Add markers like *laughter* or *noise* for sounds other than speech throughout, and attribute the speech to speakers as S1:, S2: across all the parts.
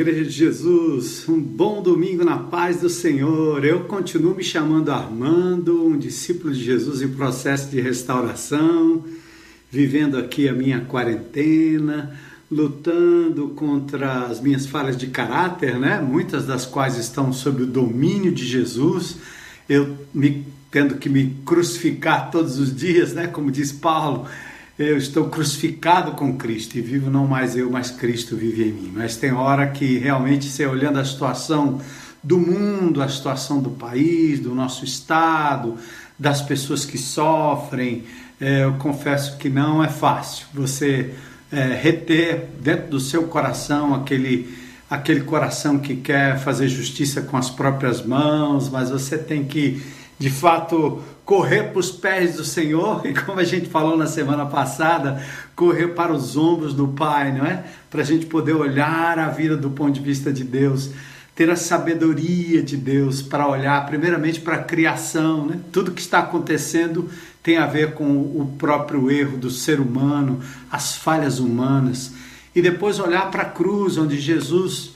S1: Igreja de Jesus, um bom domingo na paz do Senhor. Eu continuo me chamando Armando, um discípulo de Jesus em processo de restauração, vivendo aqui a minha quarentena, lutando contra as minhas falhas de caráter, né? Muitas das quais estão sob o domínio de Jesus. Eu me tendo que me crucificar todos os dias, né? Como diz Paulo, eu estou crucificado com Cristo e vivo não mais eu, mas Cristo vive em mim. Mas tem hora que realmente você olhando a situação do mundo, a situação do país, do nosso estado, das pessoas que sofrem, é, eu confesso que não é fácil. Você é, reter dentro do seu coração aquele aquele coração que quer fazer justiça com as próprias mãos, mas você tem que de fato correr para os pés do Senhor *laughs* e, como a gente falou na semana passada, correr para os ombros do Pai, não é? Para a gente poder olhar a vida do ponto de vista de Deus, ter a sabedoria de Deus para olhar, primeiramente, para a criação, né? Tudo que está acontecendo tem a ver com o próprio erro do ser humano, as falhas humanas, e depois olhar para a cruz, onde Jesus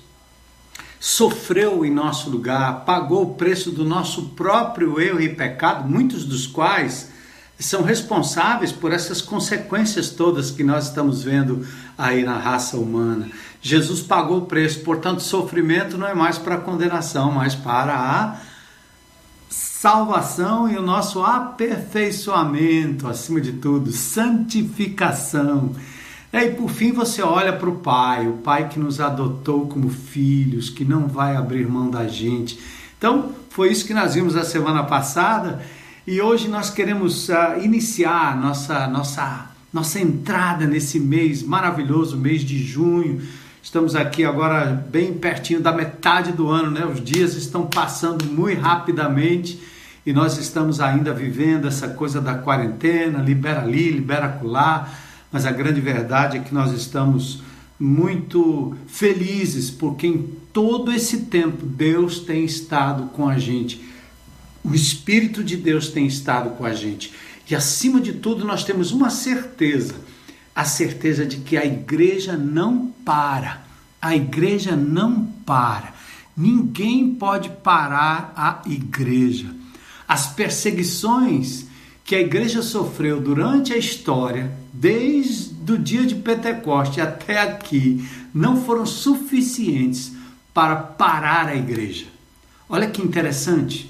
S1: sofreu em nosso lugar, pagou o preço do nosso próprio erro e pecado, muitos dos quais são responsáveis por essas consequências todas que nós estamos vendo aí na raça humana. Jesus pagou o preço, portanto, sofrimento não é mais para condenação, mas para a salvação e o nosso aperfeiçoamento, acima de tudo, santificação. E por fim você olha para o Pai, o Pai que nos adotou como filhos, que não vai abrir mão da gente. Então, foi isso que nós vimos a semana passada e hoje nós queremos uh, iniciar nossa, nossa, nossa entrada nesse mês maravilhoso, mês de junho. Estamos aqui agora bem pertinho da metade do ano, né? Os dias estão passando muito rapidamente e nós estamos ainda vivendo essa coisa da quarentena, libera ali, libera acolá mas a grande verdade é que nós estamos muito felizes porque em todo esse tempo Deus tem estado com a gente. O Espírito de Deus tem estado com a gente. E acima de tudo, nós temos uma certeza: a certeza de que a igreja não para. A igreja não para. Ninguém pode parar a igreja. As perseguições que a igreja sofreu durante a história, desde o dia de Pentecoste até aqui, não foram suficientes para parar a igreja. Olha que interessante.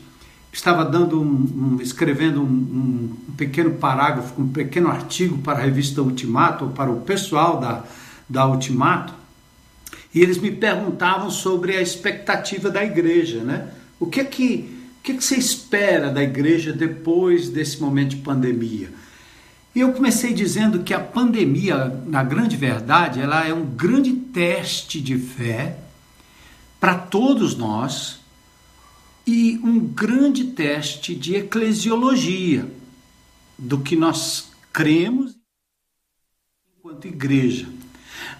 S1: Estava dando um, um escrevendo um, um, pequeno parágrafo, um pequeno artigo para a revista Ultimato, para o pessoal da, da Ultimato, e eles me perguntavam sobre a expectativa da igreja, né? O que é que o que você espera da igreja depois desse momento de pandemia? E eu comecei dizendo que a pandemia, na grande verdade, ela é um grande teste de fé para todos nós e um grande teste de eclesiologia do que nós cremos enquanto igreja.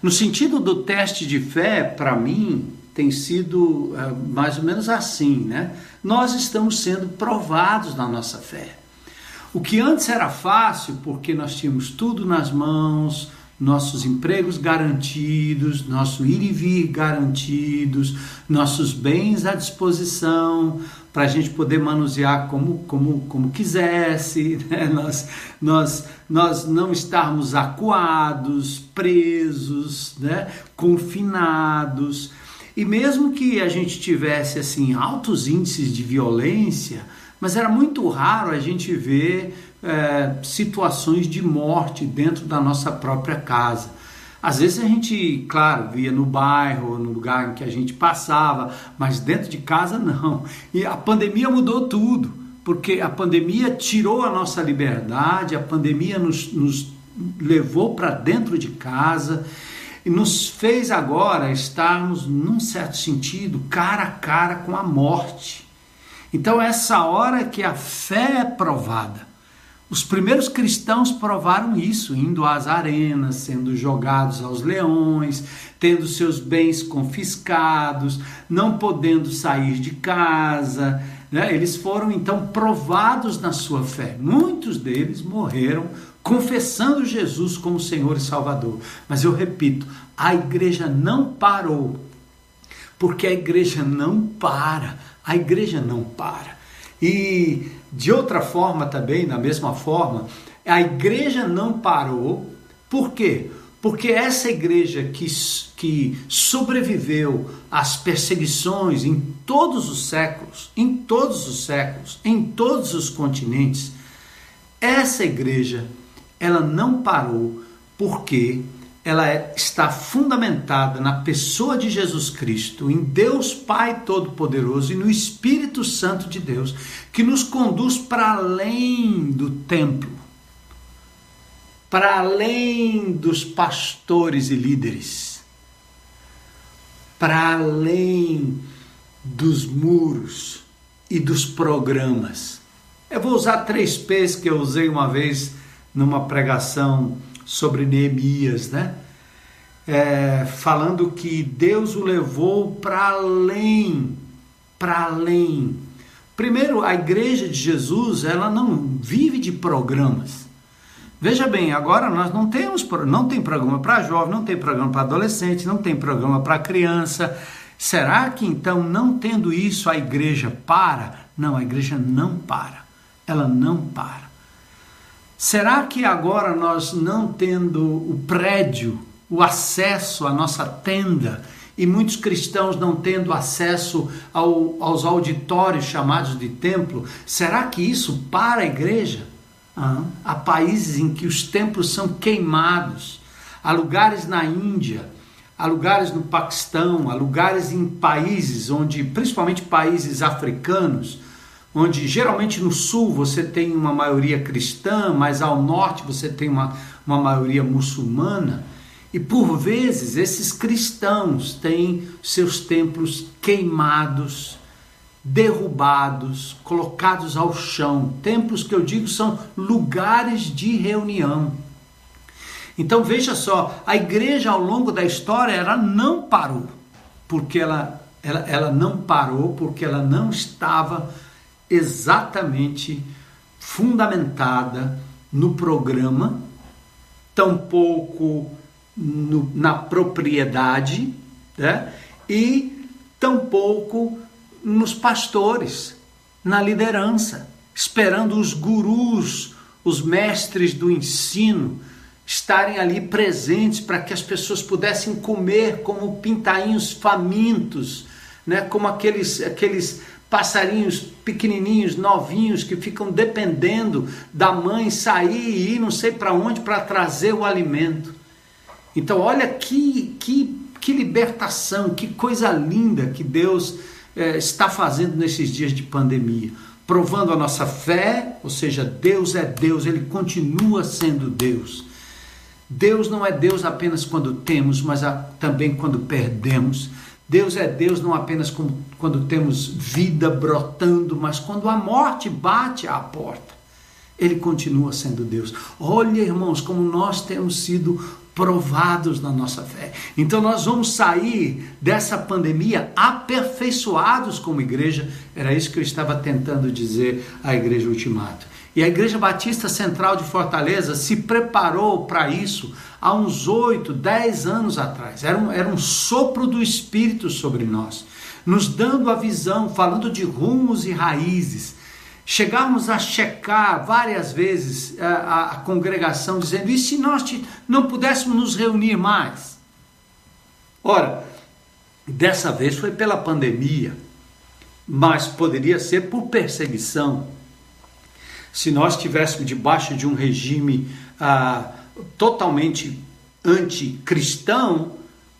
S1: No sentido do teste de fé, para mim, tem sido uh, mais ou menos assim, né? Nós estamos sendo provados na nossa fé. O que antes era fácil, porque nós tínhamos tudo nas mãos, nossos empregos garantidos, nosso ir e vir garantidos, nossos bens à disposição para a gente poder manusear como, como, como quisesse, *laughs* né? nós, nós, nós não estarmos acuados, presos, né? confinados. E mesmo que a gente tivesse assim altos índices de violência, mas era muito raro a gente ver é, situações de morte dentro da nossa própria casa. Às vezes a gente, claro, via no bairro, no lugar em que a gente passava, mas dentro de casa não. E a pandemia mudou tudo, porque a pandemia tirou a nossa liberdade, a pandemia nos, nos levou para dentro de casa e nos fez agora estarmos, num certo sentido, cara a cara com a morte. Então, essa hora que a fé é provada. Os primeiros cristãos provaram isso, indo às arenas, sendo jogados aos leões, tendo seus bens confiscados, não podendo sair de casa. Né? Eles foram então provados na sua fé. Muitos deles morreram confessando Jesus como Senhor e Salvador. Mas eu repito, a igreja não parou. porque a igreja não para, a igreja não para. E de outra forma também, da mesma forma, a igreja não parou, por quê? Porque essa igreja que, que sobreviveu às perseguições em todos os séculos, em todos os séculos, em todos os continentes, essa igreja, ela não parou porque ela é, está fundamentada na pessoa de Jesus Cristo, em Deus Pai Todo-Poderoso e no Espírito Santo de Deus, que nos conduz para além do templo, para além dos pastores e líderes, para além dos muros e dos programas. Eu vou usar três P's que eu usei uma vez numa pregação sobre Neemias, né? É, falando que Deus o levou para além, para além. Primeiro, a igreja de Jesus, ela não vive de programas. Veja bem, agora nós não temos, não tem programa para jovem, não tem programa para adolescente, não tem programa para criança. Será que então, não tendo isso, a igreja para? Não, a igreja não para. Ela não para. Será que agora nós não tendo o prédio, o acesso à nossa tenda, e muitos cristãos não tendo acesso ao, aos auditórios chamados de templo, será que isso para a igreja? Ah, há países em que os templos são queimados, há lugares na Índia, há lugares no Paquistão, há lugares em países onde, principalmente países africanos, onde geralmente no sul você tem uma maioria cristã, mas ao norte você tem uma, uma maioria muçulmana. E por vezes esses cristãos têm seus templos queimados, derrubados, colocados ao chão. Templos que eu digo são lugares de reunião. Então veja só, a igreja ao longo da história ela não parou, porque ela, ela, ela não parou porque ela não estava exatamente fundamentada no programa, tampouco no, na propriedade né? e tampouco nos pastores, na liderança, esperando os gurus, os mestres do ensino, estarem ali presentes para que as pessoas pudessem comer como pintainhos famintos, né? como aqueles, aqueles passarinhos pequenininhos, novinhos, que ficam dependendo da mãe sair e ir não sei para onde para trazer o alimento. Então, olha que, que, que libertação, que coisa linda que Deus é, está fazendo nesses dias de pandemia. Provando a nossa fé, ou seja, Deus é Deus, Ele continua sendo Deus. Deus não é Deus apenas quando temos, mas também quando perdemos. Deus é Deus não apenas quando temos vida brotando, mas quando a morte bate à porta. Ele continua sendo Deus. Olha, irmãos, como nós temos sido provados na nossa fé. Então nós vamos sair dessa pandemia aperfeiçoados como igreja. Era isso que eu estava tentando dizer à igreja Ultimato. E a Igreja Batista Central de Fortaleza se preparou para isso há uns oito, dez anos atrás. Era um, era um sopro do Espírito sobre nós, nos dando a visão, falando de rumos e raízes. Chegamos a checar várias vezes a, a, a congregação, dizendo: e se nós te, não pudéssemos nos reunir mais? Ora, dessa vez foi pela pandemia, mas poderia ser por perseguição se nós estivéssemos debaixo de um regime ah, totalmente anticristão,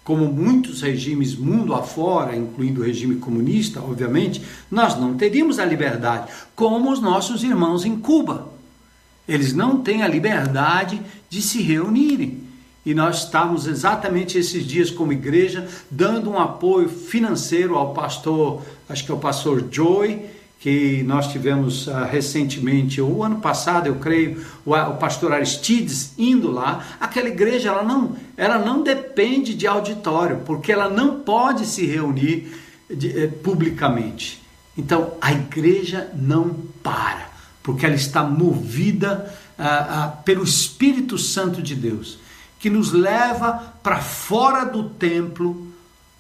S1: como muitos regimes mundo afora, incluindo o regime comunista, obviamente, nós não teríamos a liberdade, como os nossos irmãos em Cuba. Eles não têm a liberdade de se reunirem. E nós estamos exatamente esses dias como igreja dando um apoio financeiro ao pastor, acho que é o pastor Joy, que nós tivemos uh, recentemente, o ano passado, eu creio, o, o, pastor Aristides indo lá, aquela igreja ela não, ela não depende de auditório, porque ela não pode se reunir de, eh, publicamente. Então a igreja não para, porque ela está movida uh, uh, pelo Espírito Santo de Deus, que nos leva para fora do templo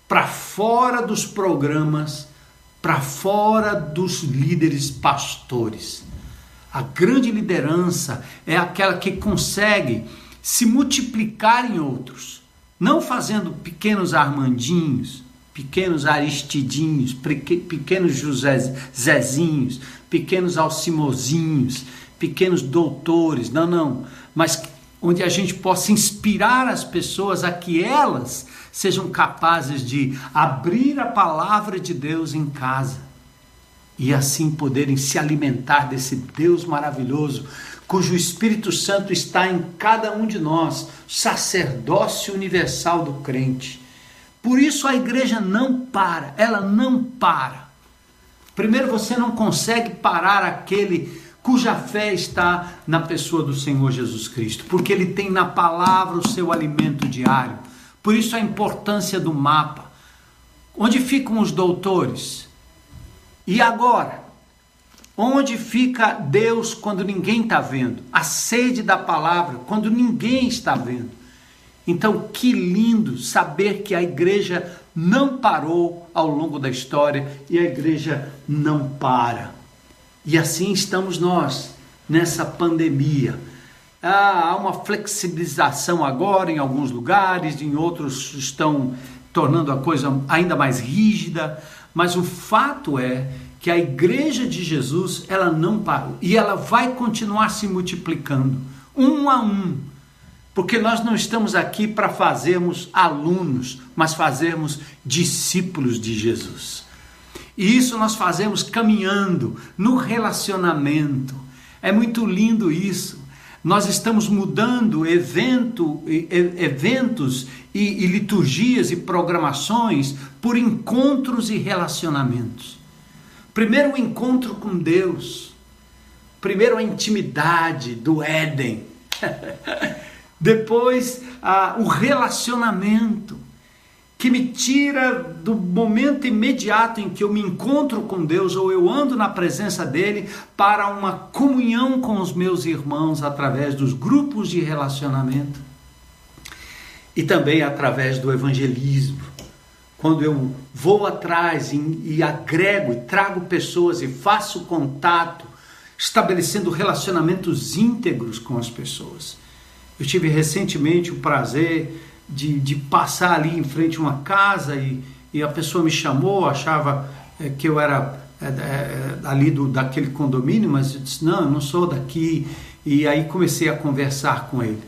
S1: para fora dos programas, para fora dos líderes pastores. A grande liderança é aquela que consegue se multiplicar em outros, não fazendo pequenos Armandinhos, pequenos Aristidinhos, pequenos José Zezinhos, pequenos Alcimozinhos, pequenos doutores, não, não, mas onde a gente possa inspirar as pessoas a que elas sejam capazes de abrir a palavra de Deus em casa e assim poderem se alimentar desse Deus maravilhoso, cujo Espírito Santo está em cada um de nós, sacerdócio universal do crente. Por isso a igreja não para, ela não para. Primeiro, você não consegue parar aquele cuja fé está na pessoa do Senhor Jesus Cristo, porque ele tem na palavra o seu alimento diário. Por isso a importância do mapa. Onde ficam os doutores? E agora? Onde fica Deus quando ninguém está vendo? A sede da palavra quando ninguém está vendo. Então, que lindo saber que a igreja não parou ao longo da história e a igreja não para. E assim estamos nós nessa pandemia. Ah, há uma flexibilização agora em alguns lugares, em outros estão tornando a coisa ainda mais rígida, mas o fato é que a igreja de Jesus, ela não parou e ela vai continuar se multiplicando, um a um, porque nós não estamos aqui para fazermos alunos, mas fazermos discípulos de Jesus. E isso nós fazemos caminhando no relacionamento. É muito lindo isso. Nós estamos mudando evento, eventos e, e liturgias e programações por encontros e relacionamentos. Primeiro o encontro com Deus. Primeiro a intimidade do Éden. *laughs* Depois o relacionamento que me tira do momento imediato em que eu me encontro com Deus ou eu ando na presença dele para uma comunhão com os meus irmãos através dos grupos de relacionamento e também através do evangelismo. Quando eu vou atrás e, e agrego e trago pessoas e faço contato, estabelecendo relacionamentos íntegros com as pessoas. Eu tive recentemente o prazer de, de passar ali em frente a uma casa e, e a pessoa me chamou, achava é, que eu era é, é, ali do, daquele condomínio, mas eu disse: não, eu não sou daqui. E aí comecei a conversar com ele.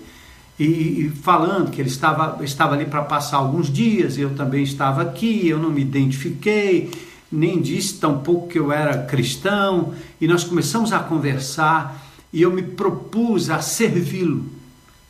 S1: E, e falando que ele estava, estava ali para passar alguns dias, eu também estava aqui, eu não me identifiquei, nem disse tampouco que eu era cristão, e nós começamos a conversar e eu me propus a servi-lo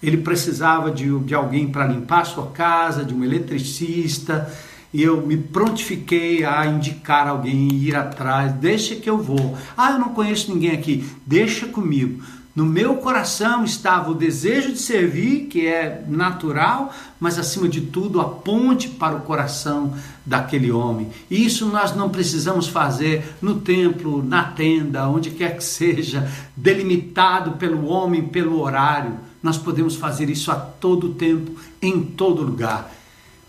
S1: ele precisava de, de alguém para limpar a sua casa, de um eletricista, e eu me prontifiquei a indicar alguém, ir atrás, deixa que eu vou. Ah, eu não conheço ninguém aqui, deixa comigo. No meu coração estava o desejo de servir, que é natural, mas acima de tudo a ponte para o coração daquele homem. E isso nós não precisamos fazer no templo, na tenda, onde quer que seja, delimitado pelo homem, pelo horário. Nós podemos fazer isso a todo tempo, em todo lugar.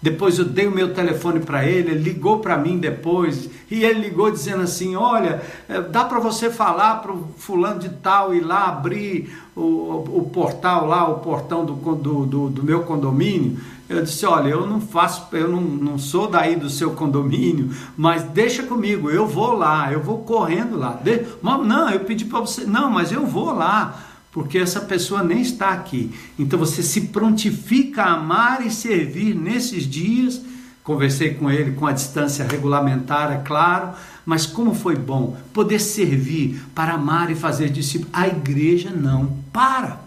S1: Depois eu dei o meu telefone para ele, ele ligou para mim depois e ele ligou dizendo assim: Olha, é, dá para você falar para o fulano de tal ir lá abrir o, o portal lá, o portão do, do, do, do, meu condomínio? Eu disse: Olha, eu não faço, eu não, não sou daí do seu condomínio, mas deixa comigo, eu vou lá, eu vou correndo lá. De, não, eu pedi para você, não, mas eu vou lá porque essa pessoa nem está aqui. Então você se prontifica a amar e servir nesses dias. Conversei com ele com a distância regulamentar, é claro, mas como foi bom poder servir para amar e fazer discípulos. A igreja não para.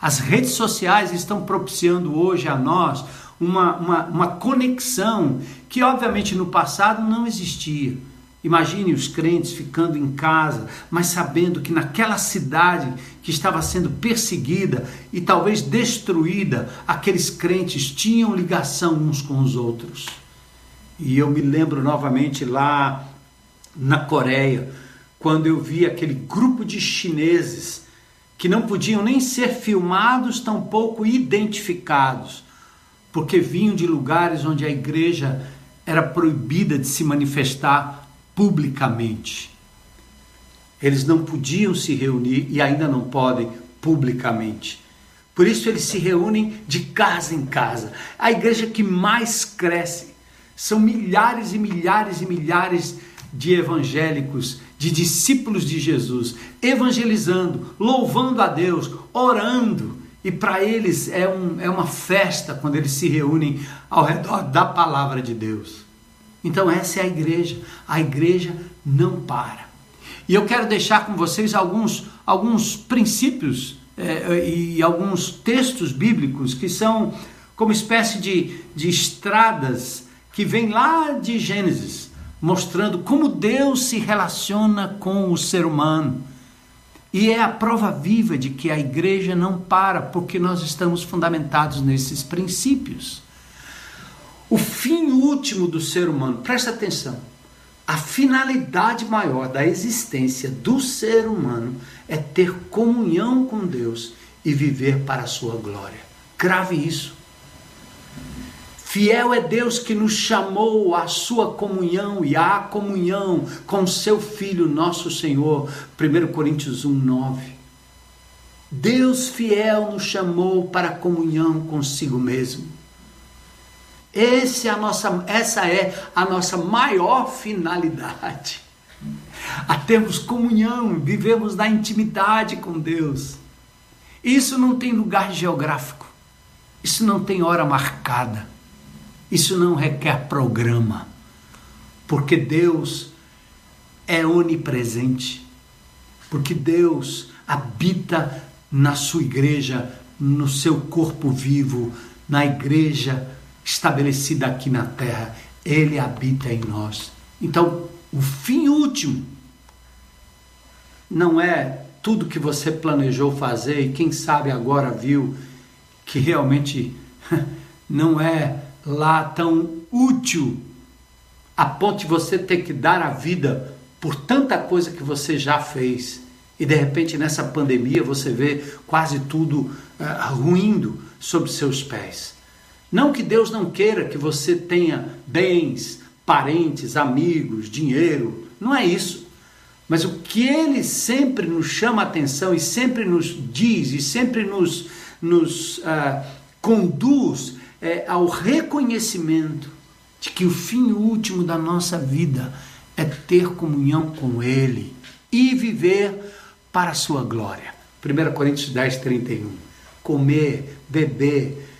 S1: As redes sociais estão propiciando hoje a nós uma, uma, uma conexão que, obviamente, no passado não existia. Imagine os crentes ficando em casa, mas sabendo que naquela cidade que estava sendo perseguida e talvez destruída, aqueles crentes tinham ligação uns com os outros. E eu me lembro novamente lá na Coreia, quando eu vi aquele grupo de chineses que não podiam nem ser filmados, tampouco identificados, porque vinham de lugares onde a igreja era proibida de se manifestar publicamente. Eles não podiam se reunir e ainda não podem publicamente. Por isso eles se reúnem de casa em casa. A igreja que mais cresce são milhares e milhares e milhares de evangélicos, de discípulos de Jesus, evangelizando, louvando a Deus, orando. E para eles é, um, é uma festa quando eles se reúnem ao redor da palavra de Deus. Então, essa é a igreja. A igreja não para. E eu quero deixar com vocês alguns, alguns princípios é, e alguns textos bíblicos que são como espécie de, de estradas que vêm lá de Gênesis, mostrando como Deus se relaciona com o ser humano. E é a prova viva de que a igreja não para, porque nós estamos fundamentados nesses princípios. O fim último do ser humano, presta atenção, a finalidade maior da existência do ser humano é ter comunhão com Deus e viver para a sua glória. Grave isso. Fiel é Deus que nos chamou à sua comunhão e à comunhão com seu Filho, nosso Senhor. 1 Coríntios 1, 9. Deus fiel nos chamou para a comunhão consigo mesmo. Esse é a nossa, essa é a nossa maior finalidade. A termos comunhão, vivemos na intimidade com Deus. Isso não tem lugar geográfico. Isso não tem hora marcada. Isso não requer programa. Porque Deus é onipresente. Porque Deus habita na sua igreja, no seu corpo vivo, na igreja estabelecida aqui na terra, ele habita em nós. Então, o fim último não é tudo que você planejou fazer e quem sabe agora viu que realmente *laughs* não é lá tão útil a ponto de você ter que dar a vida por tanta coisa que você já fez. E de repente nessa pandemia você vê quase tudo uh, ruindo sob seus pés. Não que Deus não queira que você tenha bens, parentes, amigos, dinheiro, não é isso. Mas o que ele sempre nos chama a atenção e sempre nos diz e sempre nos, nos uh, conduz é, ao reconhecimento de que o fim último da nossa vida é ter comunhão com Ele e viver para a sua glória. 1 Coríntios 10, 31. Comer, beber,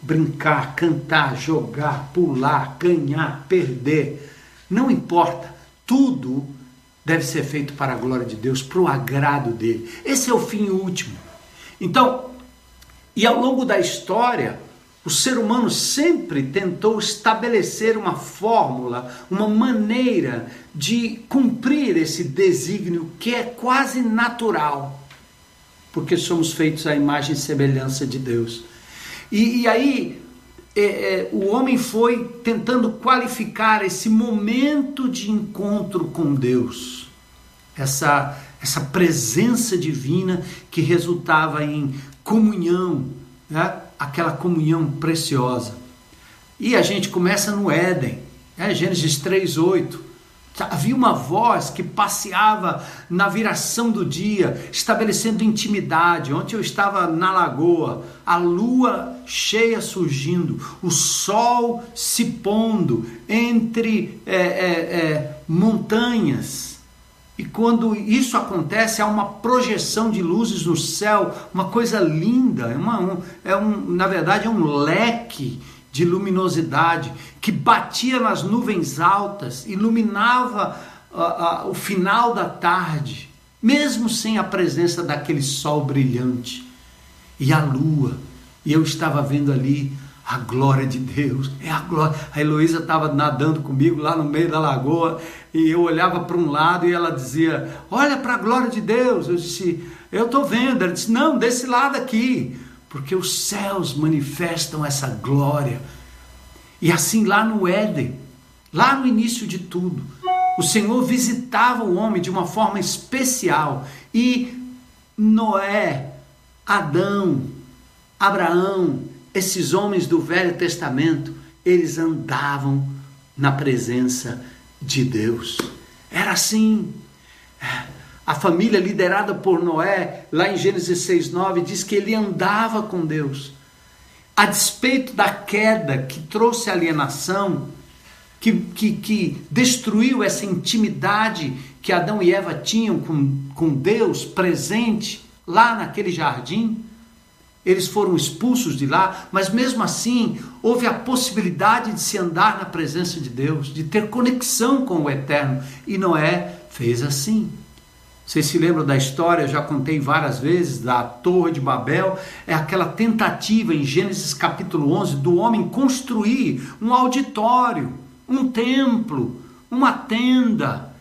S1: brincar, cantar, jogar, pular, ganhar, perder, não importa, tudo deve ser feito para a glória de Deus, para o agrado dele. Esse é o fim último. Então, e ao longo da história, o ser humano sempre tentou estabelecer uma fórmula, uma maneira de cumprir esse desígnio que é quase natural, porque somos feitos à imagem e semelhança de Deus. E, e aí é, é, o homem foi tentando qualificar esse momento de encontro com Deus, essa, essa presença divina que resultava em comunhão, né? aquela comunhão preciosa. E a gente começa no Éden, é, Gênesis 3,8. Havia uma voz que passeava na viração do dia, estabelecendo intimidade. Ontem eu estava na lagoa, a lua cheia surgindo, o sol se pondo entre é, é, é, montanhas. E quando isso acontece, há uma projeção de luzes no céu, uma coisa linda, é, uma, um, é um, na verdade é um leque de luminosidade que batia nas nuvens altas, iluminava uh, uh, o final da tarde, mesmo sem a presença daquele sol brilhante. E a lua, e eu estava vendo ali a glória de Deus, *laughs* é a glória. A Heloísa estava nadando comigo lá no meio da lagoa e eu olhava para um lado e ela dizia: Olha para a glória de Deus. Eu disse: Eu estou vendo. Ela disse: Não, desse lado aqui porque os céus manifestam essa glória. E assim lá no Éden, lá no início de tudo, o Senhor visitava o homem de uma forma especial e Noé, Adão, Abraão, esses homens do Velho Testamento, eles andavam na presença de Deus. Era assim. A família liderada por Noé, lá em Gênesis 6:9, diz que ele andava com Deus. A despeito da queda que trouxe alienação, que, que, que destruiu essa intimidade que Adão e Eva tinham com, com Deus presente lá naquele jardim, eles foram expulsos de lá, mas mesmo assim houve a possibilidade de se andar na presença de Deus, de ter conexão com o Eterno, e Noé fez assim. Vocês se lembram da história? Eu já contei várias vezes da Torre de Babel. É aquela tentativa em Gênesis capítulo 11 do homem construir um auditório, um templo, uma tenda,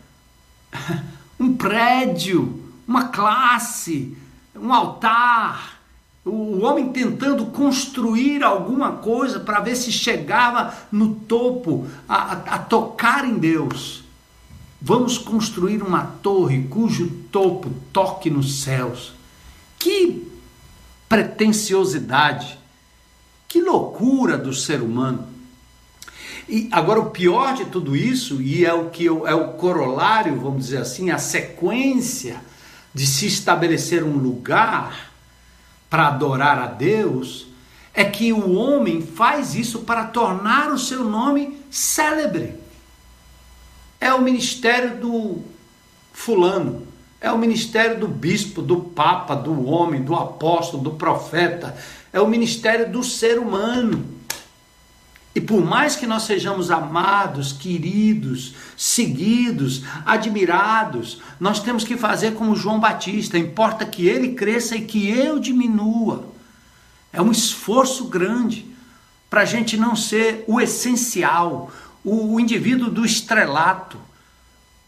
S1: *laughs* um prédio, uma classe, um altar. O homem tentando construir alguma coisa para ver se chegava no topo, a, a tocar em Deus. Vamos construir uma torre cujo topo toque nos céus. Que pretensiosidade, que loucura do ser humano. E agora o pior de tudo isso, e é o que eu, é o corolário, vamos dizer assim, a sequência de se estabelecer um lugar para adorar a Deus, é que o homem faz isso para tornar o seu nome célebre é o ministério do fulano, é o ministério do bispo, do papa, do homem, do apóstolo, do profeta, é o ministério do ser humano. E por mais que nós sejamos amados, queridos, seguidos, admirados, nós temos que fazer como João Batista: importa que ele cresça e que eu diminua. É um esforço grande para a gente não ser o essencial, o indivíduo do estrelato.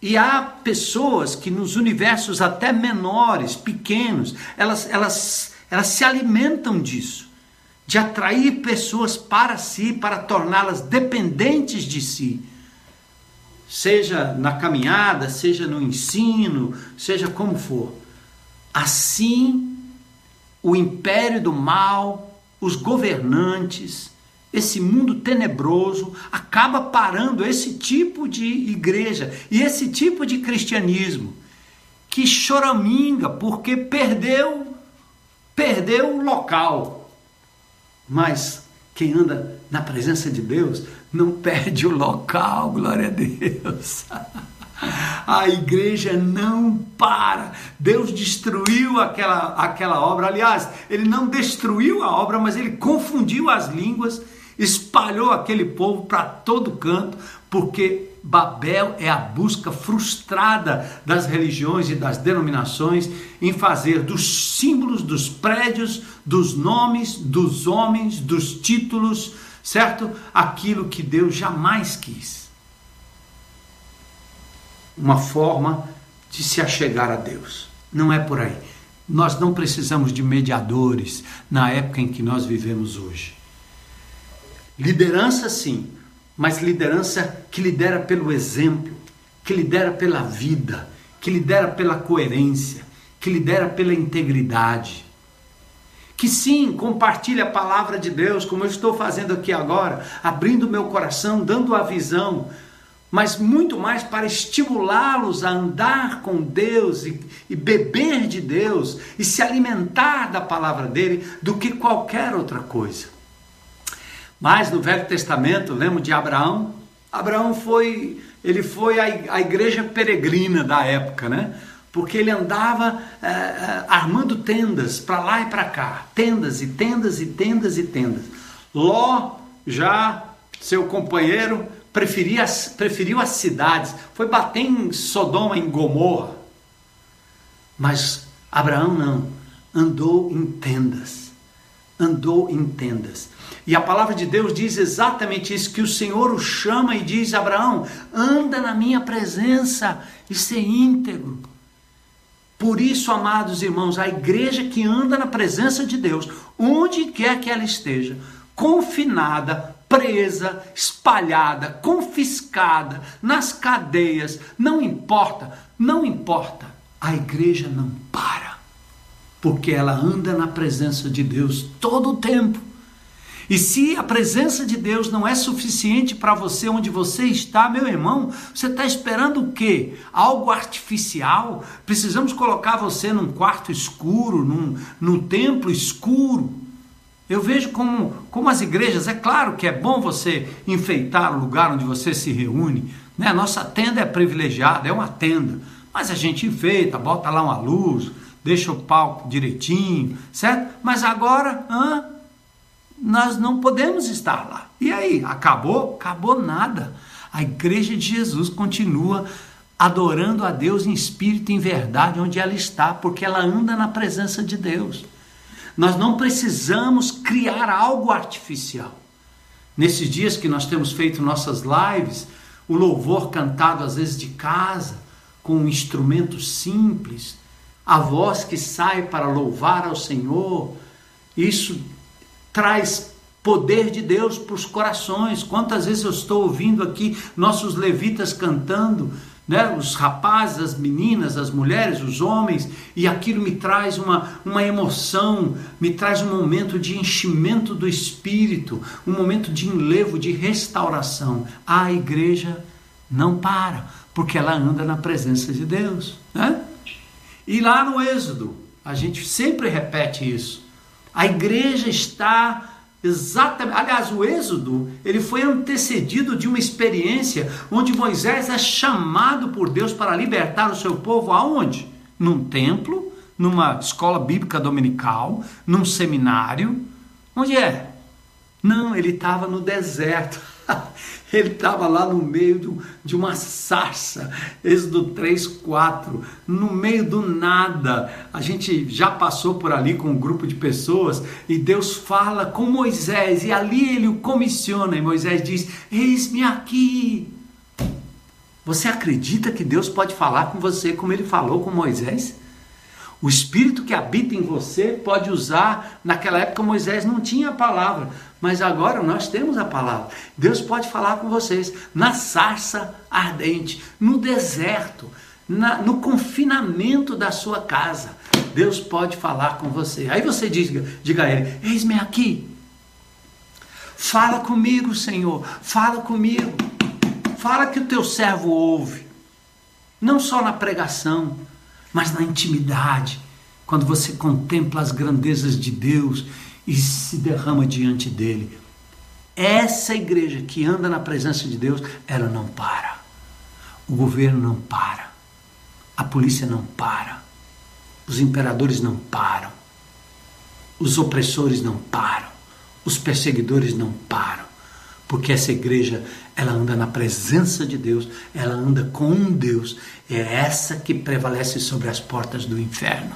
S1: E há pessoas que nos universos até menores, pequenos, elas, elas, elas se alimentam disso, de atrair pessoas para si, para torná-las dependentes de si. Seja na caminhada, seja no ensino, seja como for. Assim, o império do mal, os governantes, esse mundo tenebroso acaba parando esse tipo de igreja e esse tipo de cristianismo que choraminga porque perdeu perdeu o local. Mas quem anda na presença de Deus não perde o local, glória a Deus. *laughs* A igreja não para. Deus destruiu aquela, aquela obra. Aliás, ele não destruiu a obra, mas ele confundiu as línguas espalhou aquele povo para todo canto, porque Babel é a busca frustrada das religiões e das denominações em fazer dos símbolos, dos prédios, dos nomes, dos homens, dos títulos, certo? Aquilo que Deus jamais quis. Uma forma de se achegar a Deus. Não é por aí. Nós não precisamos de mediadores na época em que nós vivemos hoje. Liderança sim, mas liderança que lidera pelo exemplo, que lidera pela vida, que lidera pela coerência, que lidera pela integridade. Que sim, compartilhe a palavra de Deus, como eu estou fazendo aqui agora, abrindo meu coração, dando a visão, mas muito mais para estimulá-los a andar com Deus e, e, beber de Deus e se alimentar da palavra dele do que qualquer outra coisa. Mas no Velho Testamento, lembro de Abraão. Abraão foi, ele foi a, igreja peregrina da época, né? Porque ele andava é, é, armando tendas para lá e para cá, tendas e tendas e tendas e tendas. Ló, já seu companheiro, preferia, preferiu as cidades, foi bater em Sodoma, em Gomorra. Mas Abraão não, andou em tendas, andou em tendas. E a palavra de Deus diz exatamente isso: que o Senhor o chama e diz: Abraão, anda na minha presença e ser íntegro. Por isso, amados irmãos, a igreja que anda na presença de Deus, onde quer que ela esteja, confinada, presa, espalhada, confiscada, nas cadeias, não importa, não importa, a igreja não para, porque ela anda na presença de Deus todo o tempo. E se a presença de Deus não é suficiente para você onde você está, meu irmão, você está esperando o quê? Algo artificial? Precisamos colocar você num quarto escuro, num, num templo escuro. Eu vejo como, como as igrejas, é claro que é bom você enfeitar o lugar onde você se reúne. Né? Nossa tenda é privilegiada, é uma tenda. Mas a gente enfeita, bota lá uma luz, deixa o palco direitinho, certo? Mas agora, hã? Nós não podemos estar lá. E aí, acabou? Acabou nada. A igreja de Jesus continua adorando a Deus em espírito e em verdade onde ela está, porque ela anda na presença de Deus. Nós não precisamos criar algo artificial. Nesses dias que nós temos feito nossas lives, o louvor cantado às vezes de casa, com um instrumento simples, a voz que sai para louvar ao Senhor, isso traz poder de Deus para os corações. Quantas vezes eu estou ouvindo aqui nossos levitas cantando, né? os rapazes, as meninas, as mulheres, os homens, e aquilo me traz uma, uma emoção, me traz um momento de enchimento do espírito, um momento de enlevo, de restauração. A igreja não para, porque ela anda na presença de Deus. Né? E lá no Êxodo, a gente sempre repete isso. A igreja está exatamente. Aliás, o Êxodo ele foi antecedido de uma experiência onde Moisés é chamado por Deus para libertar o seu povo aonde? Num templo, numa escola bíblica dominical, num seminário. Onde é? Não, ele estava no deserto. *laughs* Ele estava lá no meio de uma sarça, Êxodo 3, 4, no meio do nada. A gente já passou por ali com um grupo de pessoas e Deus fala com Moisés e ali ele o comissiona e Moisés diz: Eis-me aqui. Você acredita que Deus pode falar com você como ele falou com Moisés? O Espírito que habita em você pode usar. Naquela época Moisés não tinha a palavra, mas agora nós temos a palavra. Deus pode falar com vocês na sarça ardente, no deserto, na, no confinamento da sua casa. Deus pode falar com você. Aí você diga, diga a ele: Eis-me aqui. Fala comigo, Senhor. Fala comigo. Fala que o teu servo ouve. Não só na pregação, mas na intimidade, quando você contempla as grandezas de Deus e se derrama diante dele. Essa igreja que anda na presença de Deus, ela não para. O governo não para. A polícia não para. Os imperadores não param. Os opressores não param. Os perseguidores não param. Porque essa igreja, ela anda na presença de Deus, ela anda com Deus. É essa que prevalece sobre as portas do inferno.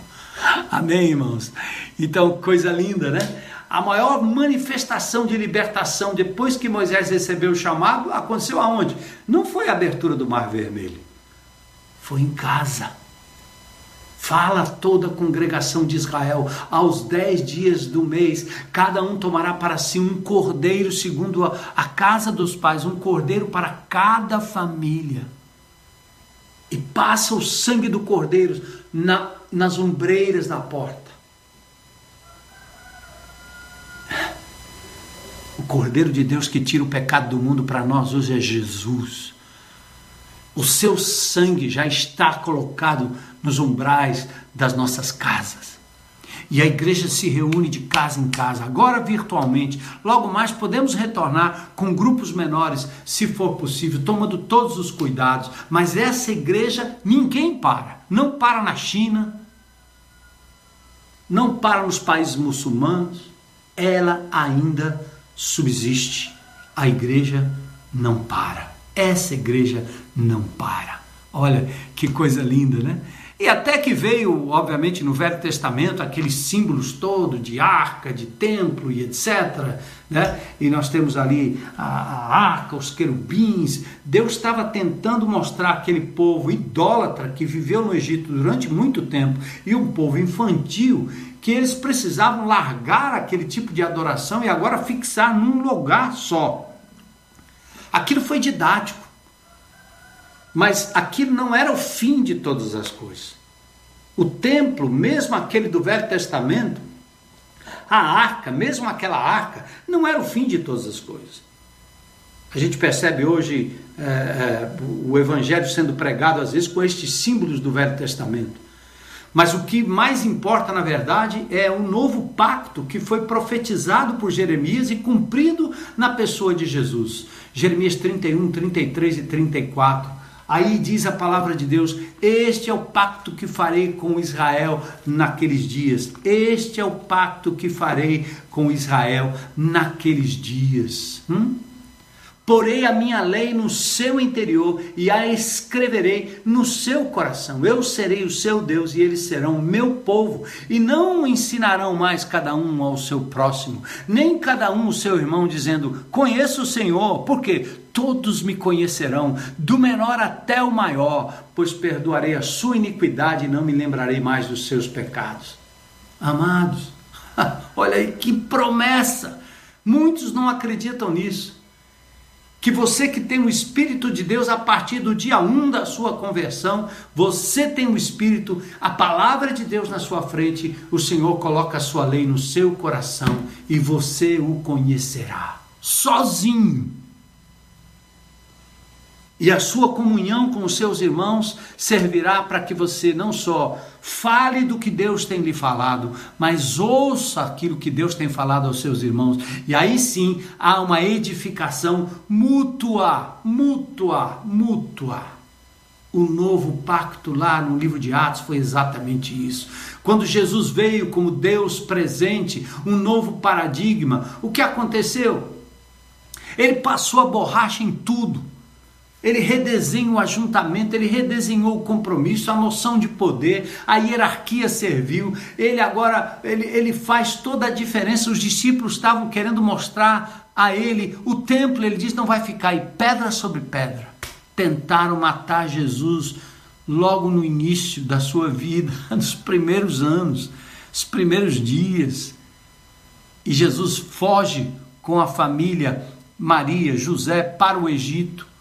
S1: Amém, irmãos? Então, coisa linda, né? A maior manifestação de libertação depois que Moisés recebeu o chamado aconteceu aonde? Não foi a abertura do Mar Vermelho, foi em casa. Fala toda a congregação de Israel, aos dez dias do mês, cada um tomará para si um cordeiro, segundo a, a casa dos pais, um cordeiro para cada família. E passa o sangue do cordeiro na, nas ombreiras da porta. O Cordeiro de Deus que tira o pecado do mundo para nós hoje é Jesus. O seu sangue já está colocado nos umbrais das nossas casas. E a igreja se reúne de casa em casa, agora virtualmente. Logo mais podemos retornar com grupos menores, se for possível, tomando todos os cuidados. Mas essa igreja ninguém para. Não para na China, não para nos países muçulmanos. Ela ainda subsiste. A igreja não para. Essa igreja não para. Olha que coisa linda, né? E até que veio, obviamente, no Velho Testamento, aqueles símbolos todos de arca, de templo e etc. Né? E nós temos ali a, a arca, os querubins. Deus estava tentando mostrar aquele povo idólatra que viveu no Egito durante muito tempo e um povo infantil que eles precisavam largar aquele tipo de adoração e agora fixar num lugar só. Aquilo foi didático. Mas aquilo não era o fim de todas as coisas. O templo, mesmo aquele do Velho Testamento, A arca, mesmo aquela arca, não era o fim de todas as coisas. A gente percebe hoje é, é, o evangelho sendo pregado às vezes com estes símbolos do Velho Testamento. Mas o que mais importa, na verdade, é o novo pacto que foi profetizado por Jeremias e cumprido na pessoa de Jesus. Jeremias 31, 33 e 34. Aí diz a palavra de Deus: Este é o pacto que farei com Israel naqueles dias. Este é o pacto que farei com Israel naqueles dias. Hum? Porei a minha lei no seu interior e a escreverei no seu coração. Eu serei o seu Deus e eles serão meu povo. E não ensinarão mais cada um ao seu próximo, nem cada um o seu irmão, dizendo: Conheço o Senhor, porque todos me conhecerão, do menor até o maior, pois perdoarei a sua iniquidade e não me lembrarei mais dos seus pecados. Amados, *laughs* olha aí que promessa! Muitos não acreditam nisso que você que tem o Espírito de Deus a partir do dia 1 da sua conversão, você tem o Espírito, a palavra de Deus na sua frente, o Senhor coloca a sua lei no seu coração e você o conhecerá sozinho. E a sua comunhão com os seus irmãos servirá para que você não só fale do que Deus tem lhe falado, mas ouça aquilo que Deus tem falado aos seus irmãos. E aí sim há uma edificação mútua, mútua, mútua. O novo pacto lá no livro de Atos foi exatamente isso. Quando Jesus veio como Deus presente, um novo paradigma, o que aconteceu? Ele passou a borracha em tudo ele redesenha o ajuntamento, ele redesenhou o compromisso, a noção de poder, a hierarquia serviu. Ele agora ele, ele faz toda a diferença. Os discípulos estavam querendo mostrar a ele o templo. Ele diz: não vai ficar aí pedra sobre pedra. Tentaram matar Jesus logo no início da sua vida, *laughs* nos primeiros anos, os primeiros dias. E Jesus foge com a família Maria, José para o Egito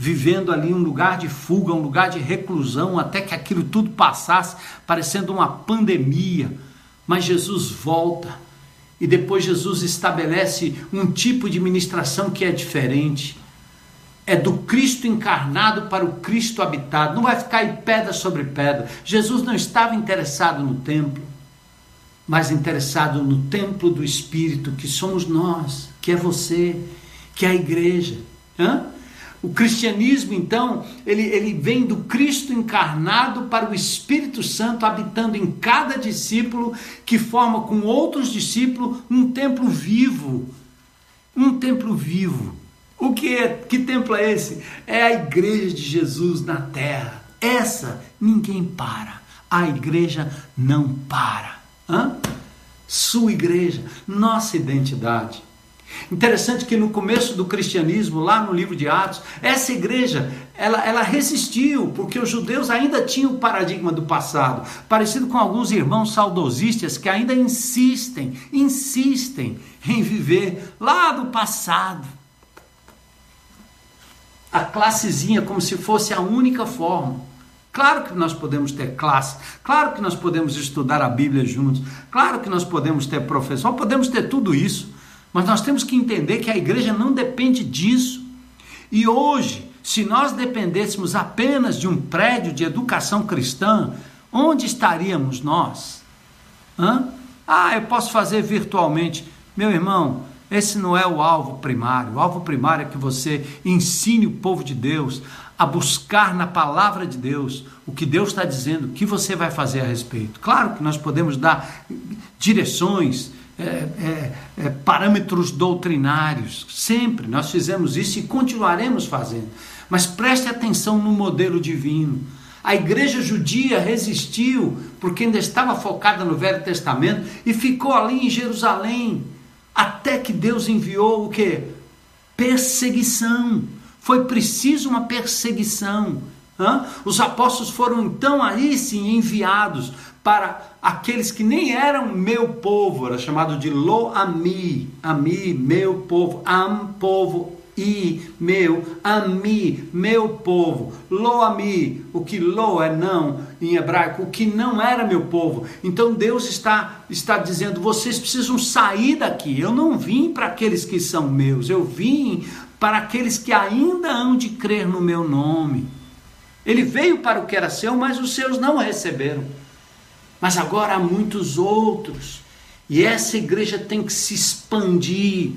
S1: vivendo ali um lugar de fuga, um lugar de reclusão, até que aquilo tudo passasse, parecendo uma pandemia. Mas Jesus volta e depois Jesus estabelece um tipo de ministração que é diferente. É do Cristo encarnado para o Cristo habitado. Não vai ficar aí pedra sobre pedra. Jesus não estava interessado no templo, mas interessado no templo do Espírito, que somos nós, que é você, que é a igreja. Hã? O cristianismo, então, ele, ele vem do Cristo encarnado para o Espírito Santo habitando em cada discípulo, que forma com outros discípulos um templo vivo. Um templo vivo. O que é? Que templo é esse? É a igreja de Jesus na terra. Essa ninguém para. A igreja não para. Hã? Sua igreja, nossa identidade. Interessante que no começo do cristianismo, lá no livro de Atos, essa igreja ela, ela resistiu, porque os judeus ainda tinham o paradigma do passado, parecido com alguns irmãos saudosistas que ainda insistem, insistem em viver lá do passado. A classezinha como se fosse a única forma. Claro que nós podemos ter classe, claro que nós podemos estudar a Bíblia juntos, claro que nós podemos ter professor, podemos ter tudo isso. Mas nós temos que entender que a igreja não depende disso. E hoje, se nós dependêssemos apenas de um prédio de educação cristã, onde estaríamos nós? Hã? Ah, eu posso fazer virtualmente. Meu irmão, esse não é o alvo primário. O alvo primário é que você ensine o povo de Deus a buscar na palavra de Deus o que Deus está dizendo, o que você vai fazer a respeito. Claro que nós podemos dar direções, é, é, é, parâmetros doutrinários. Sempre nós fizemos isso e continuaremos fazendo. Mas preste atenção no modelo divino. A igreja judia resistiu porque ainda estava focada no Velho Testamento e ficou ali em Jerusalém até que Deus enviou o que? Perseguição. Foi preciso uma perseguição. Hã? Os apóstolos foram então aí sim enviados para aqueles que nem eram meu povo, era chamado de Lo-Ami, Ami, meu povo, Am, povo, i, meu, ami, meu povo, lo-ami, o que lo é não em hebraico, o que não era meu povo. Então Deus está, está dizendo: vocês precisam sair daqui. Eu não vim para aqueles que são meus, eu vim para aqueles que ainda hão de crer no meu nome. Ele veio para o que era seu, mas os seus não receberam. Mas agora há muitos outros. E essa igreja tem que se expandir.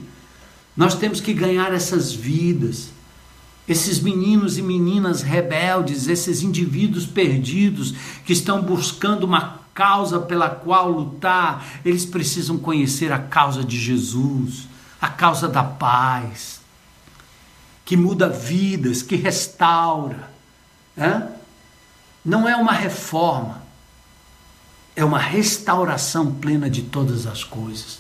S1: Nós temos que ganhar essas vidas. Esses meninos e meninas rebeldes, esses indivíduos perdidos que estão buscando uma causa pela qual lutar, eles precisam conhecer a causa de Jesus, a causa da paz, que muda vidas, que restaura. Não é uma reforma, é uma restauração plena de todas as coisas.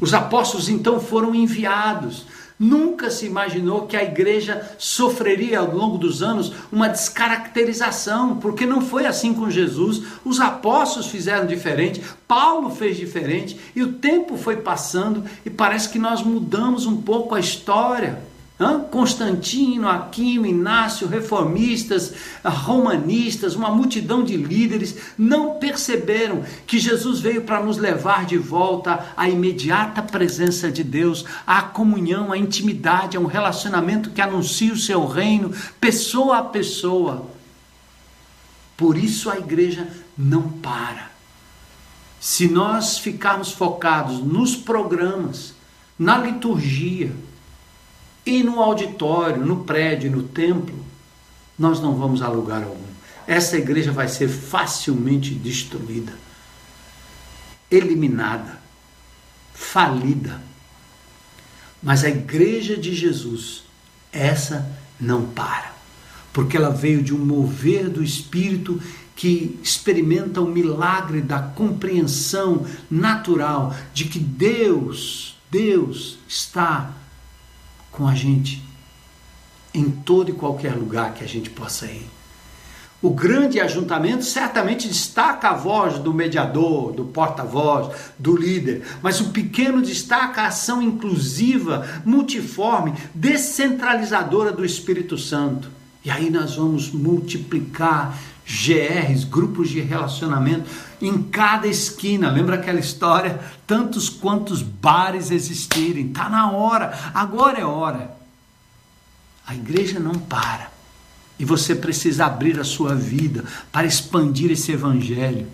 S1: Os apóstolos então foram enviados. Nunca se imaginou que a igreja sofreria ao longo dos anos uma descaracterização, porque não foi assim com Jesus. Os apóstolos fizeram diferente, Paulo fez diferente, e o tempo foi passando e parece que nós mudamos um pouco a história. Constantino, Aquino, Inácio, reformistas, romanistas, uma multidão de líderes não perceberam que Jesus veio para nos levar de volta à imediata presença de Deus, à comunhão, à intimidade, a um relacionamento que anuncia o seu reino, pessoa a pessoa. Por isso a igreja não para. Se nós ficarmos focados nos programas, na liturgia, e no auditório, no prédio, no templo, nós não vamos a lugar algum. Essa igreja vai ser facilmente destruída, eliminada, falida. Mas a igreja de Jesus, essa não para, porque ela veio de um mover do Espírito que experimenta o milagre da compreensão natural de que Deus, Deus está com a gente em todo e qualquer lugar que a gente possa ir. O grande ajuntamento certamente destaca a voz do mediador, do porta-voz, do líder, mas o pequeno destaca a ação inclusiva, multiforme, descentralizadora do Espírito Santo. E aí nós vamos multiplicar GRs, grupos de relacionamento, em cada esquina. Lembra aquela história? Tantos quantos bares existirem. Está na hora, agora é hora. A igreja não para. E você precisa abrir a sua vida para expandir esse evangelho.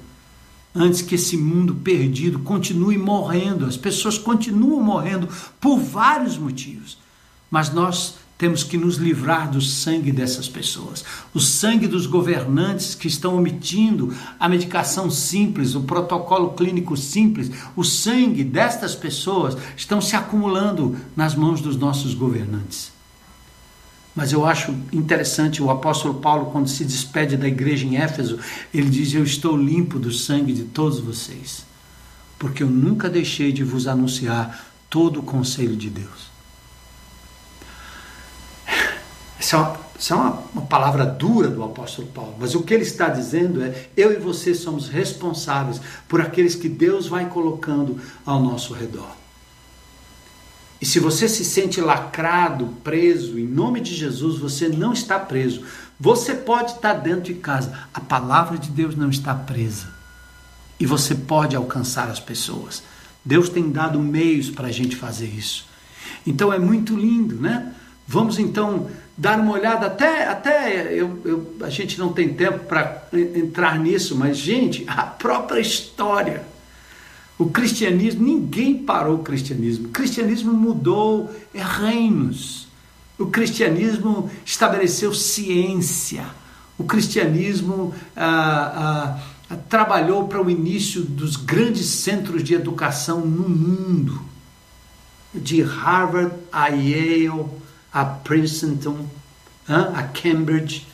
S1: Antes que esse mundo perdido continue morrendo, as pessoas continuam morrendo por vários motivos. Mas nós temos que nos livrar do sangue dessas pessoas, o sangue dos governantes que estão omitindo a medicação simples, o protocolo clínico simples, o sangue destas pessoas estão se acumulando nas mãos dos nossos governantes. Mas eu acho interessante o apóstolo Paulo, quando se despede da igreja em Éfeso, ele diz: Eu estou limpo do sangue de todos vocês, porque eu nunca deixei de vos anunciar todo o conselho de Deus. Essa é, uma, essa é uma, uma palavra dura do apóstolo Paulo, mas o que ele está dizendo é: eu e você somos responsáveis por aqueles que Deus vai colocando ao nosso redor. E se você se sente lacrado, preso, em nome de Jesus, você não está preso. Você pode estar dentro de casa, a palavra de Deus não está presa. E você pode alcançar as pessoas. Deus tem dado meios para a gente fazer isso. Então é muito lindo, né? Vamos então dar uma olhada, até, até eu, eu, a gente não tem tempo para entrar nisso, mas, gente, a própria história. O cristianismo, ninguém parou o cristianismo. O cristianismo mudou reinos. O cristianismo estabeleceu ciência. O cristianismo ah, ah, trabalhou para o início dos grandes centros de educação no mundo, de Harvard a Yale, a Princeton, a Cambridge.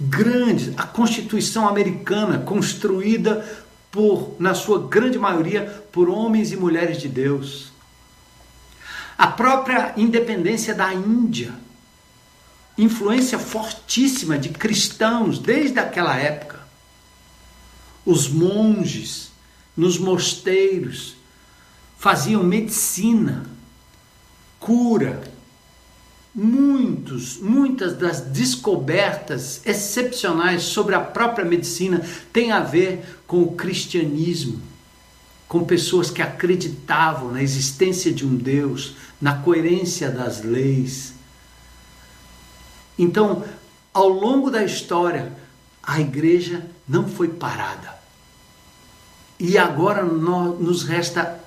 S1: Grande, a Constituição americana, construída por, na sua grande maioria, por homens e mulheres de Deus. A própria independência da Índia, influência fortíssima de cristãos desde aquela época. Os monges nos mosteiros faziam medicina cura, muitos, muitas das descobertas excepcionais sobre a própria medicina têm a ver com o cristianismo, com pessoas que acreditavam na existência de um Deus, na coerência das leis. Então, ao longo da história, a igreja não foi parada. E agora nós, nos resta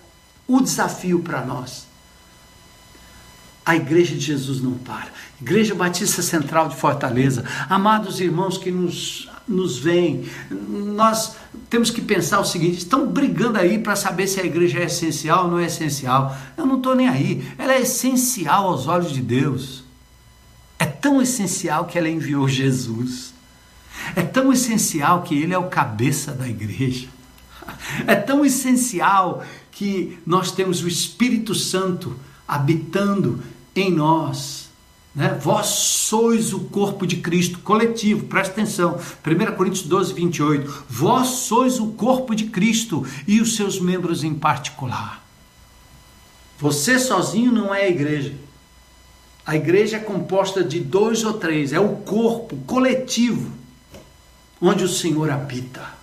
S1: o desafio para nós a Igreja de Jesus não para. Igreja Batista Central de Fortaleza, amados irmãos que nos, nos veem, nós temos que pensar o seguinte: estão brigando aí para saber se a igreja é essencial ou não é essencial. Eu não estou nem aí. Ela é essencial aos olhos de Deus. É tão essencial que ela enviou Jesus. É tão essencial que ele é o cabeça da igreja. É tão essencial que nós temos o Espírito Santo habitando em nós. Né? Vós sois o corpo de Cristo, coletivo, presta atenção. 1 Coríntios 12, 28. Vós sois o corpo de Cristo e os seus membros em particular. Você sozinho não é a igreja. A igreja é composta de dois ou três, é o corpo coletivo onde o Senhor habita.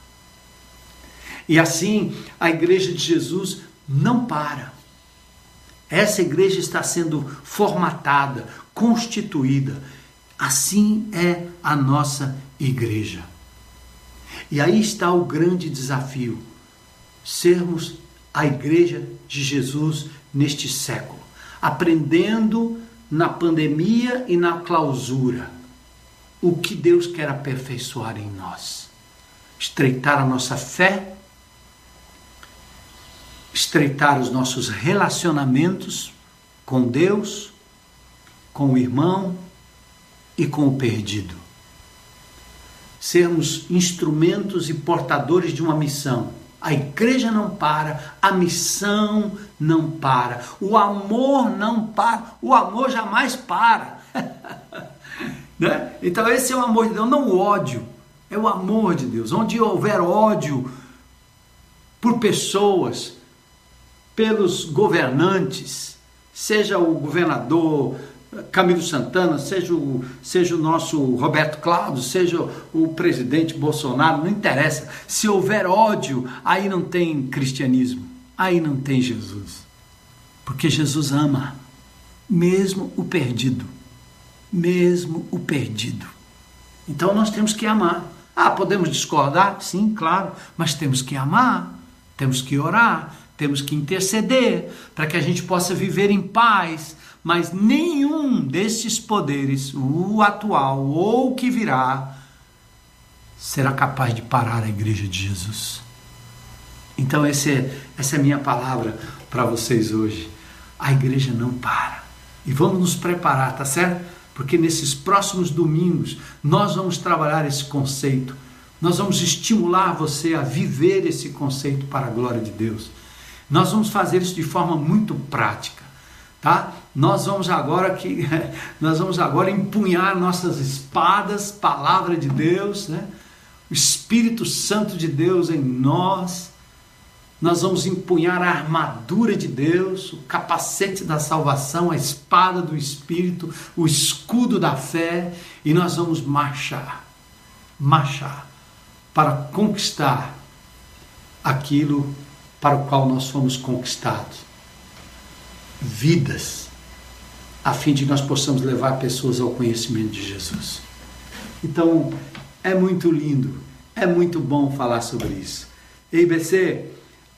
S1: E assim, a igreja de Jesus não para. Essa igreja está sendo formatada, constituída. Assim é a nossa igreja. E aí está o grande desafio: sermos a igreja de Jesus neste século, aprendendo na pandemia e na clausura o que Deus quer aperfeiçoar em nós, estreitar a nossa fé estreitar os nossos relacionamentos com Deus, com o irmão e com o perdido. Sermos instrumentos e portadores de uma missão. A igreja não para, a missão não para, o amor não para, o amor jamais para. *laughs* né? Então, esse é o amor de Deus, não o ódio, é o amor de Deus. Onde houver ódio por pessoas, pelos governantes, seja o governador Camilo Santana, seja o, seja o nosso Roberto Cláudio, seja o presidente Bolsonaro, não interessa. Se houver ódio, aí não tem cristianismo, aí não tem Jesus. Porque Jesus ama, mesmo o perdido. Mesmo o perdido. Então nós temos que amar. Ah, podemos discordar? Sim, claro, mas temos que amar, temos que orar, temos que interceder para que a gente possa viver em paz, mas nenhum destes poderes, o atual ou o que virá, será capaz de parar a igreja de Jesus. Então, esse é, essa é a minha palavra para vocês hoje. A igreja não para. E vamos nos preparar, tá certo? Porque nesses próximos domingos nós vamos trabalhar esse conceito. Nós vamos estimular você a viver esse conceito para a glória de Deus. Nós vamos fazer isso de forma muito prática, tá? Nós vamos agora que *laughs* nós vamos agora empunhar nossas espadas, palavra de Deus, né? O Espírito Santo de Deus em nós. Nós vamos empunhar a armadura de Deus, o capacete da salvação, a espada do Espírito, o escudo da fé, e nós vamos marchar, marchar para conquistar aquilo para o qual nós fomos conquistados. Vidas, a fim de nós possamos levar pessoas ao conhecimento de Jesus. Então, é muito lindo, é muito bom falar sobre isso. IBC,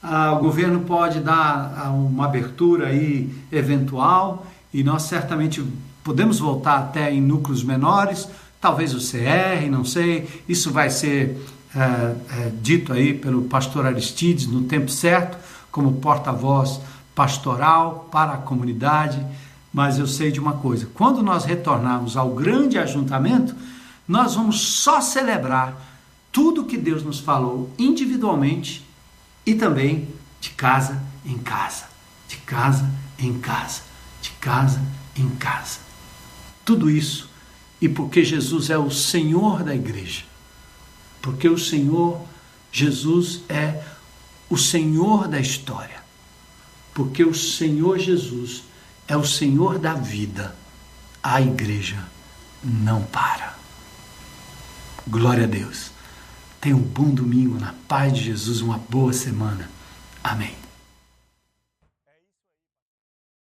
S1: ah, o governo pode dar ah, uma abertura aí eventual e nós certamente podemos voltar até em núcleos menores, talvez o CR, não sei, isso vai ser é, é, dito aí pelo pastor Aristides no tempo certo, como porta-voz pastoral para a comunidade, mas eu sei de uma coisa: quando nós retornarmos ao grande ajuntamento, nós vamos só celebrar tudo que Deus nos falou individualmente e também de casa em casa, de casa em casa, de casa em casa. Tudo isso e porque Jesus é o Senhor da igreja porque o Senhor Jesus é o Senhor da história. Porque o Senhor Jesus é o Senhor da vida. A igreja não para. Glória a Deus. Tenha um bom domingo na paz de Jesus, uma boa semana. Amém.